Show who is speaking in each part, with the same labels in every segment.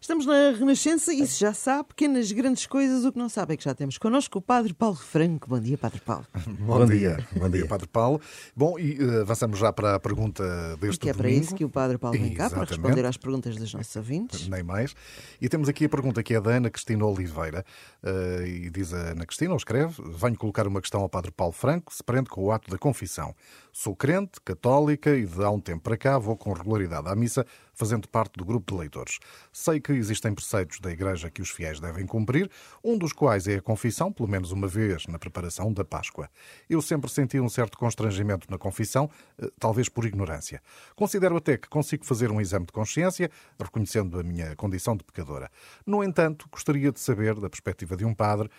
Speaker 1: Estamos na Renascença e se já sabe, pequenas grandes coisas, o que não sabe é que já temos connosco o Padre Paulo Franco. Bom dia, Padre Paulo.
Speaker 2: Bom, Bom dia. dia. Bom dia, Padre Paulo. Bom, e uh, avançamos já para a pergunta deste
Speaker 1: que é para isso que o Padre Paulo vem cá, para responder às perguntas dos nossos ouvintes.
Speaker 2: Nem mais. E temos aqui a pergunta que é da Ana Cristina Oliveira. Uh, e diz a Ana Cristina, ou escreve, venho colocar uma questão ao Padre Paulo Franco, se prende com o ato da confissão. Sou crente, católica e de há um tempo para cá vou com regularidade à missa, fazendo parte do grupo de leitores. Sei que existem preceitos da Igreja que os fiéis devem cumprir, um dos quais é a confissão, pelo menos uma vez na preparação da Páscoa. Eu sempre senti um certo constrangimento na confissão, eh, talvez por ignorância. Considero até que consigo fazer um exame de consciência, reconhecendo a minha condição de pecadora. No entanto, gostaria de saber, da perspectiva de um padre,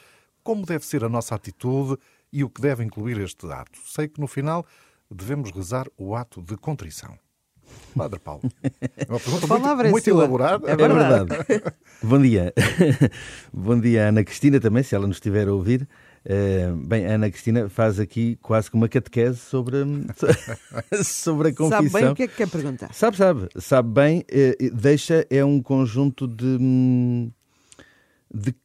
Speaker 2: como deve ser a nossa atitude e o que deve incluir este ato. Sei que no final devemos rezar o ato de contrição? Padre Paulo.
Speaker 1: É uma pergunta muito, é
Speaker 2: muito elaborada.
Speaker 1: É verdade. É verdade.
Speaker 3: Bom dia. Bom dia, Ana Cristina, também, se ela nos estiver a ouvir. Uh, bem, a Ana Cristina faz aqui quase que uma catequese sobre, sobre a confissão.
Speaker 1: Sabe bem o que é que quer perguntar?
Speaker 3: Sabe, sabe. Sabe bem. Uh, deixa, é um conjunto de, de,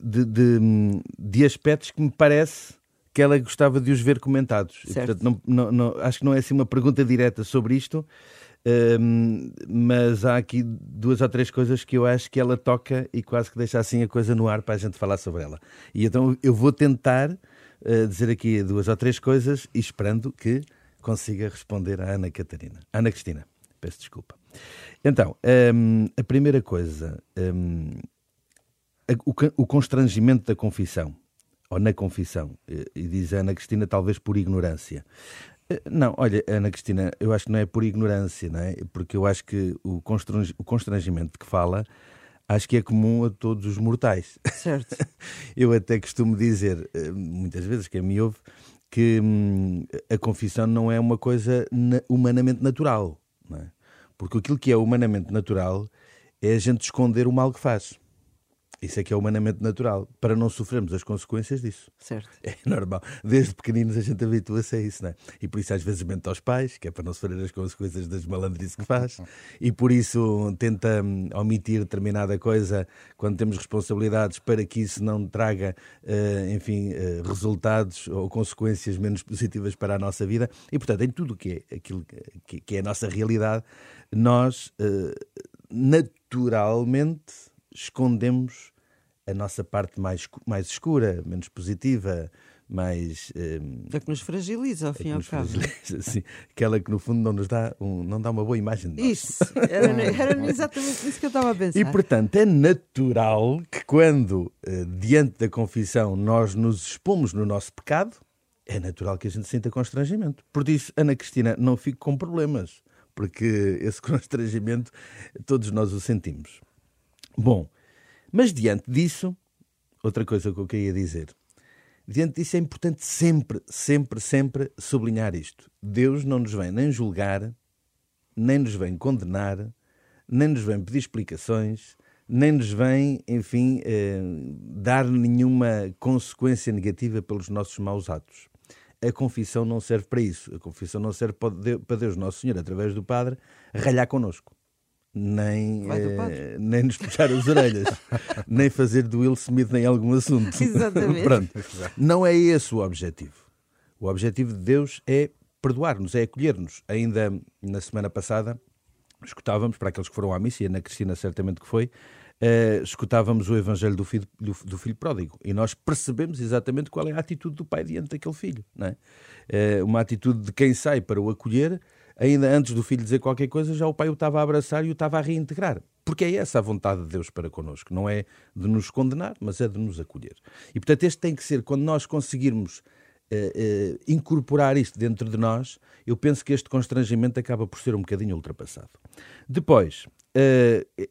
Speaker 3: de, de, de aspectos que me parece que ela gostava de os ver comentados. E, portanto, não, não, não, acho que não é assim uma pergunta direta sobre isto, um, mas há aqui duas ou três coisas que eu acho que ela toca e quase que deixa assim a coisa no ar para a gente falar sobre ela. E então eu vou tentar uh, dizer aqui duas ou três coisas e esperando que consiga responder à Ana Catarina. Ana Cristina, peço desculpa. Então, um, a primeira coisa, um, o, o constrangimento da confissão ou na confissão, e diz a Ana Cristina, talvez por ignorância. Eh, não, olha, Ana Cristina, eu acho que não é por ignorância, não é? Porque eu acho que o, constrangimento de que fala acho que é comum a todos os mortais.
Speaker 1: Certo.
Speaker 3: eu até costumo dizer, eh, muitas vezes, quem me ouve, que hum, a confissão não é uma coisa humanamente natural, não é? Porque aquilo que é humanamente natural é a gente esconder o mal que faz. Isso é que é humanamente natural, para não sofrermos as consequências disso.
Speaker 1: Certo.
Speaker 3: É normal. Desde pequeninos a gente habitua-se a isso, não é? E por isso às vezes mente aos pais, que é para não sofrer as consequências das malandrices que faz, e por isso tenta hum, omitir determinada coisa quando temos responsabilidades para que isso não traga, uh, enfim, uh, resultados ou consequências menos positivas para a nossa vida. E portanto, em tudo o que é aquilo que, é a nossa realidade, nós uh, naturalmente escondemos a nossa parte mais, mais escura, menos positiva, mais.
Speaker 1: Um, a que nos fragiliza, ao fim e ao cabo.
Speaker 3: Sim, aquela que no fundo não nos dá, um, não dá uma boa imagem de
Speaker 1: nós. Isso, era, era exatamente isso que eu estava a pensar.
Speaker 3: E portanto é natural que quando, uh, diante da confissão, nós nos expomos no nosso pecado, é natural que a gente sinta constrangimento. Por isso, Ana Cristina, não fique com problemas, porque esse constrangimento todos nós o sentimos. Bom, mas diante disso, outra coisa que eu queria dizer. Diante disso é importante sempre, sempre, sempre sublinhar isto. Deus não nos vem nem julgar, nem nos vem condenar, nem nos vem pedir explicações, nem nos vem, enfim, eh, dar nenhuma consequência negativa pelos nossos maus atos. A confissão não serve para isso. A confissão não serve para Deus, Nosso Senhor, através do Padre, ralhar connosco nem, eh, nem nos puxar as orelhas, nem fazer do Will Smith em algum assunto.
Speaker 1: Exatamente.
Speaker 3: Pronto. Não é esse o objetivo. O objetivo de Deus é perdoar-nos, é acolher-nos. Ainda na semana passada, escutávamos, para aqueles que foram à missa, e Ana Cristina certamente que foi, uh, escutávamos o Evangelho do filho, do, do, filho pródigo e nós percebemos exatamente qual é a atitude do pai diante daquele filho. Não é? Uh, uma atitude de quem sai para o acolher ainda antes do filho dizer qualquer coisa, já o pai o estava a abraçar e o estava a reintegrar. Porque é essa a vontade de Deus para connosco. Não é de nos condenar, mas é de nos acolher. E portanto, este tem que ser, quando nós conseguirmos uh, uh, incorporar isto dentro de nós, eu penso que este constrangimento acaba por ser um bocadinho ultrapassado. Depois, uh,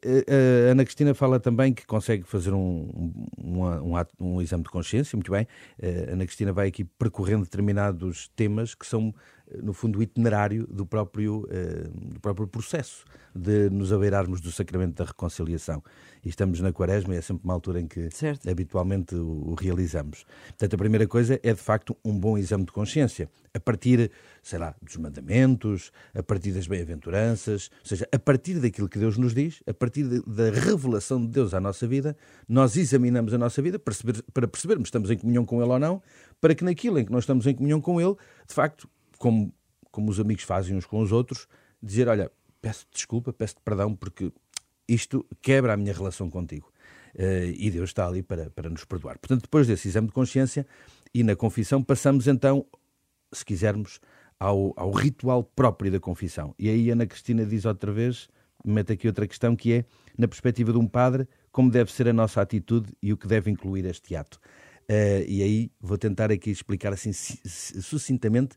Speaker 3: a Ana Cristina fala também que consegue fazer um, um, um, ato, um exame de consciência, muito bem. Ana Cristina vai aqui percorrendo determinados temas que são no fundo, o itinerário do próprio, do próprio processo de nos abeirarmos do sacramento da reconciliação. E estamos na quaresma e é sempre uma altura em que certo. habitualmente o, o, realizamos. Portanto, a primeira coisa é, de facto, um bom exame de consciência. A partir, sei lá, dos mandamentos, a partir das bem-aventuranças, ou seja, a partir daquilo que Deus nos diz, a partir de, da revelação de Deus à nossa vida, nós examinamos a nossa vida para, perceber, para percebermos se estamos em comunhão com Ele ou não, para que naquilo em que nós estamos em comunhão com Ele, de facto, como, como os amigos fazem uns com os outros, dizer, olha, peço desculpa, peço perdão, porque isto quebra a minha relação contigo. Uh, e Deus está ali para, para nos perdoar. Portanto, depois desse exame de consciência e na confissão, passamos então, se quisermos, ao, ao ritual próprio da confissão. E aí Ana Cristina diz outra vez, mete aqui outra questão, que é, na perspectiva de um padre, como deve ser a nossa atitude e o que deve incluir este ato. Uh, e aí vou tentar aqui explicar assim sucintamente.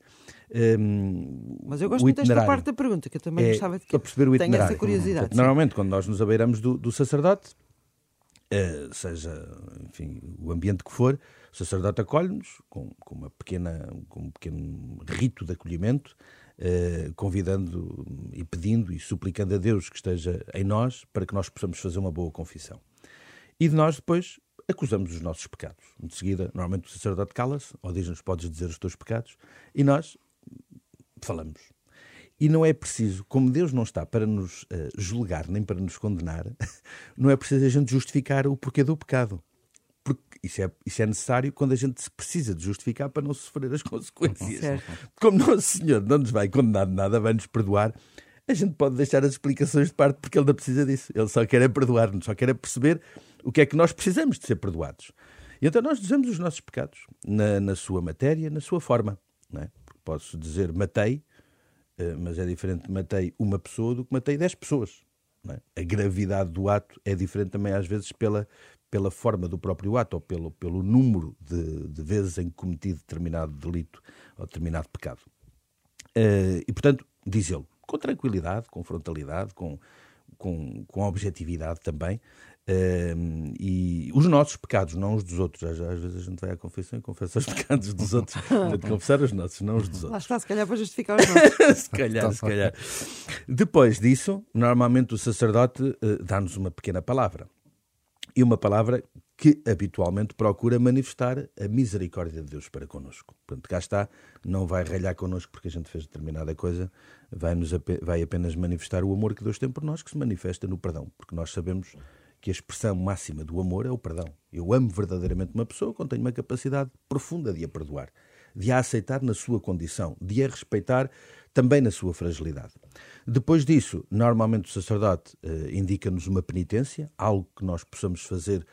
Speaker 1: Um, Mas eu gosto muito desta parte da pergunta, que eu também é, gostava de que perceber o essa curiosidade. Portanto,
Speaker 3: normalmente, quando nós nos abeiramos do, do sacerdote, uh, seja enfim, o ambiente que for, o sacerdote acolhe-nos com, com, uma pequena, com um pequeno rito de acolhimento, uh, convidando e pedindo e suplicando a Deus que esteja em nós para que nós possamos fazer uma boa confissão. E de nós depois acusamos os nossos pecados. De seguida, normalmente o sacerdote cala-se, ou diz-nos, podes dizer os teus pecados, e nós falamos. E não é preciso, como Deus não está para nos uh, julgar nem para nos condenar, não é preciso a gente justificar o porquê do pecado. Porque isso é, isso é necessário quando a gente se precisa de justificar para não sofrer as consequências. Certo. Como Nosso Senhor não nos vai condenar de nada, vai nos perdoar, a gente pode deixar as explicações de parte porque ele não precisa disso. Ele só quer é perdoar-nos, só quer é perceber o que é que nós precisamos de ser perdoados. E então nós dizemos os nossos pecados na, na sua matéria, na sua forma. É? Posso dizer matei, eh, mas é diferente matei uma pessoa do que matei dez pessoas. É? A gravidade do ato é diferente também às vezes pela, pela forma do próprio ato ou pelo, pelo número de, de vezes em que cometi determinado delito ou determinado pecado. Uh, e portanto, diz ele, com tranquilidade, com frontalidade, com, com, com objetividade também, E os nossos pecados, não os dos outros. Às, às, vezes a gente vai à confissão e confessa os pecados dos outros. de confessar os nossos, não os dos outros.
Speaker 1: Lá está, se calhar para justificar os nossos.
Speaker 3: se calhar, se calhar. Depois disso, normalmente o sacerdote uh, dá-nos uma pequena palavra. E uma palavra que habitualmente procura manifestar a misericórdia de Deus para connosco. Portanto, cá está, não vai ralhar connosco porque a gente fez determinada coisa, vai, -nos, vai apenas manifestar o amor que Deus tem por nós, que se manifesta no perdão, porque nós sabemos que a expressão máxima do amor é o perdão. Eu amo verdadeiramente uma pessoa quando tenho uma capacidade profunda de a perdoar, de a aceitar na sua condição, de a respeitar também na sua fragilidade. Depois disso, normalmente o sacerdote eh, indica-nos uma penitência, algo que nós possamos fazer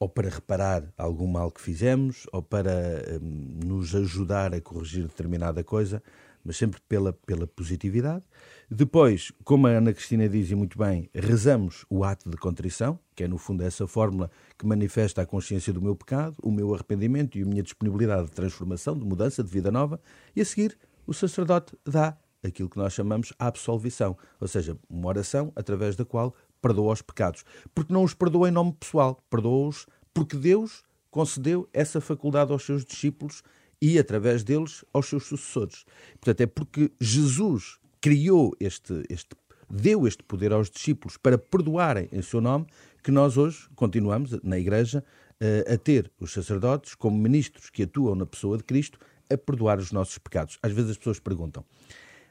Speaker 3: ou para reparar algum mal que fizemos, ou para eh, nos ajudar a corrigir determinada coisa, mas sempre pela, pela positividade. Depois, como a Ana Cristina diz e muito bem, rezamos o ato de contrição, que é no fundo essa fórmula que manifesta a consciência do meu pecado, o meu arrependimento e a minha disponibilidade de transformação, de mudança, de vida nova, e a seguir o sacerdote dá aquilo que nós chamamos a absolvição, ou seja, uma oração através da qual perdoa os pecados. Porque não os perdoa em nome pessoal, perdoa-os porque Deus concedeu essa faculdade aos seus discípulos e, através deles, aos seus sucessores. Portanto, é porque Jesus criou este, este deu este poder aos discípulos para perdoarem em seu nome, que nós hoje continuamos na Igreja eh, a ter os sacerdotes como ministros que atuam na pessoa de Cristo a perdoar os nossos pecados. Às vezes as pessoas perguntam,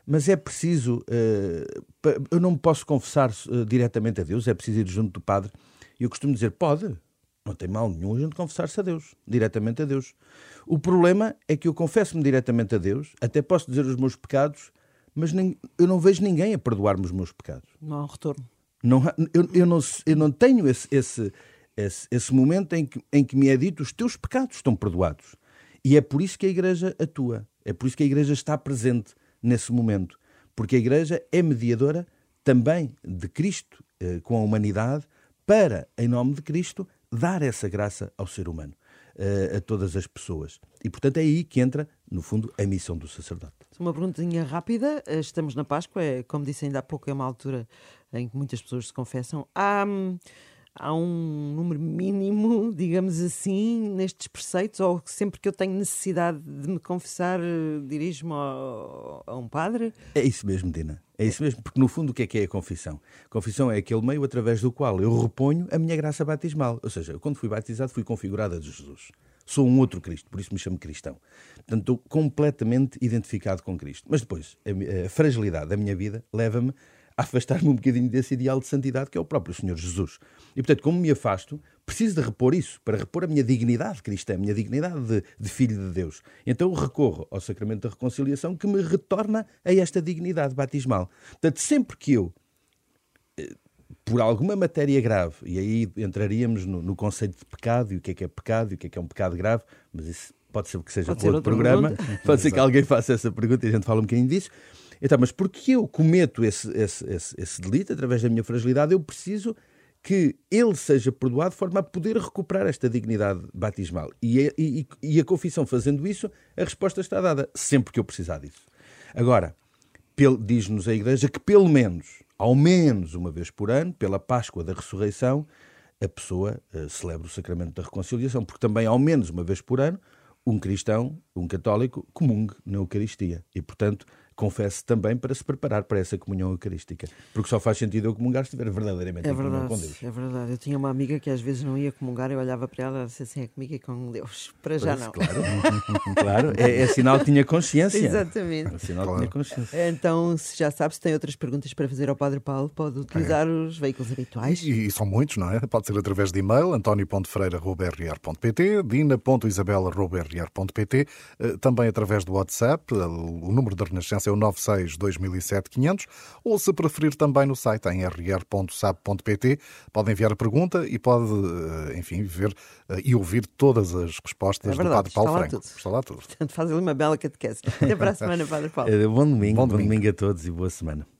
Speaker 3: mas é preciso, eh, eu não me posso confessar eh, diretamente a Deus, é preciso ir junto do Padre. E eu costumo dizer, pode, não tem mal nenhum a gente confessar-se a Deus, diretamente a Deus. O problema é que eu confesso-me diretamente a Deus, até posso dizer os meus pecados, mas nem, eu não vejo ninguém a perdoar-me os meus pecados.
Speaker 1: Não há um retorno.
Speaker 3: Não, eu, eu, não, eu não tenho esse, esse, esse, esse momento em que, em que me é dito os teus pecados estão perdoados. E é por isso que a Igreja atua. É por isso que a Igreja está presente nesse momento. Porque a Igreja é mediadora também de Cristo eh, com a humanidade para, em nome de Cristo, dar essa graça ao ser humano, uh, a todas as pessoas. E, portanto, é aí que entra, no fundo, a missão do sacerdote.
Speaker 1: Uma perguntinha rápida. Eh, estamos na Páscoa, é, como disse ainda há pouco, é uma altura em que muitas pessoas se confessam. Há, há um número mínimo, digamos assim, nestes preceitos? Ou sempre que eu tenho necessidade de me confessar, eh, dirijo-me a, a um padre?
Speaker 3: É isso mesmo, Dina. É isso mesmo, porque no fundo o que é que é a confissão? A confissão é aquele meio através do qual eu reponho a minha graça batismal. Ou seja, eu, quando fui batizado fui configurada de Jesus. Sou um outro Cristo, por isso me chamo cristão. Portanto, estou completamente identificado com Cristo. Mas depois, a, a fragilidade da minha vida leva-me afastar-me um bocadinho desse ideal de santidade que é o próprio Senhor Jesus. E, portanto, como me afasto, preciso de repor isso, para repor a minha dignidade cristã, a minha dignidade de, de filho de Deus. Então recorro ao sacramento da reconciliação que me retorna a esta dignidade batismal. Portanto, sempre que eu eh, por alguma matéria grave, e aí entraríamos no, no, conceito de pecado e o que é que é pecado e o que é que é um pecado grave, mas isso pode ser que seja pode por outro programa, pode ser que alguém faça essa pergunta e a gente fala um bocadinho disso. Então, mas porque eu cometo esse, esse, esse, esse delito através da minha fragilidade, eu preciso que ele seja perdoado de forma a poder recuperar esta dignidade batismal. E, e, e a confissão fazendo isso, a resposta está dada, sempre que eu precisar disso. Agora, diz-nos a Igreja que pelo menos, ao menos uma vez por ano, pela Páscoa da Ressurreição, a pessoa uh, celebra o sacramento da reconciliação, porque também, ao menos uma vez por ano, um cristão, um católico, comungue na Eucaristia. E, portanto, confesse também para se preparar para essa comunhão eucarística. Porque só faz sentido eu comungar se estiver verdadeiramente
Speaker 1: é
Speaker 3: em
Speaker 1: verdade,
Speaker 3: com Deus.
Speaker 1: É verdade. Eu tinha uma amiga que às vezes não ia comungar, eu olhava para ela e disse assim: é comigo e com Deus. Para já não.
Speaker 3: Claro, claro. É, é, sinal que tinha consciência.
Speaker 1: Exatamente.
Speaker 3: É sinal que tinha consciência.
Speaker 1: Então, se já sabe, se tem outras perguntas para fazer ao Padre Paulo, pode utilizar é. os veículos habituais.
Speaker 2: E, e, são muitos, não é? Pode ser através de e-mail, antonio.freira.rr.pt, dina.isabela.rr.pt, eh, também através do WhatsApp, o número da Renascença é o 96 2007 500 ou se preferir também no site em rr.sab.pt pode enviar a pergunta e pode, eh, enfim, ver eh, e ouvir todas as respostas
Speaker 1: é verdade,
Speaker 2: do Padre Paulo
Speaker 1: está
Speaker 2: Franco.
Speaker 1: Está lá tudo. Portanto, faz ali uma bela catequese. Até para a semana, Padre Paulo.
Speaker 3: Bom domingo, bom domingo, bom domingo a todos e boa semana.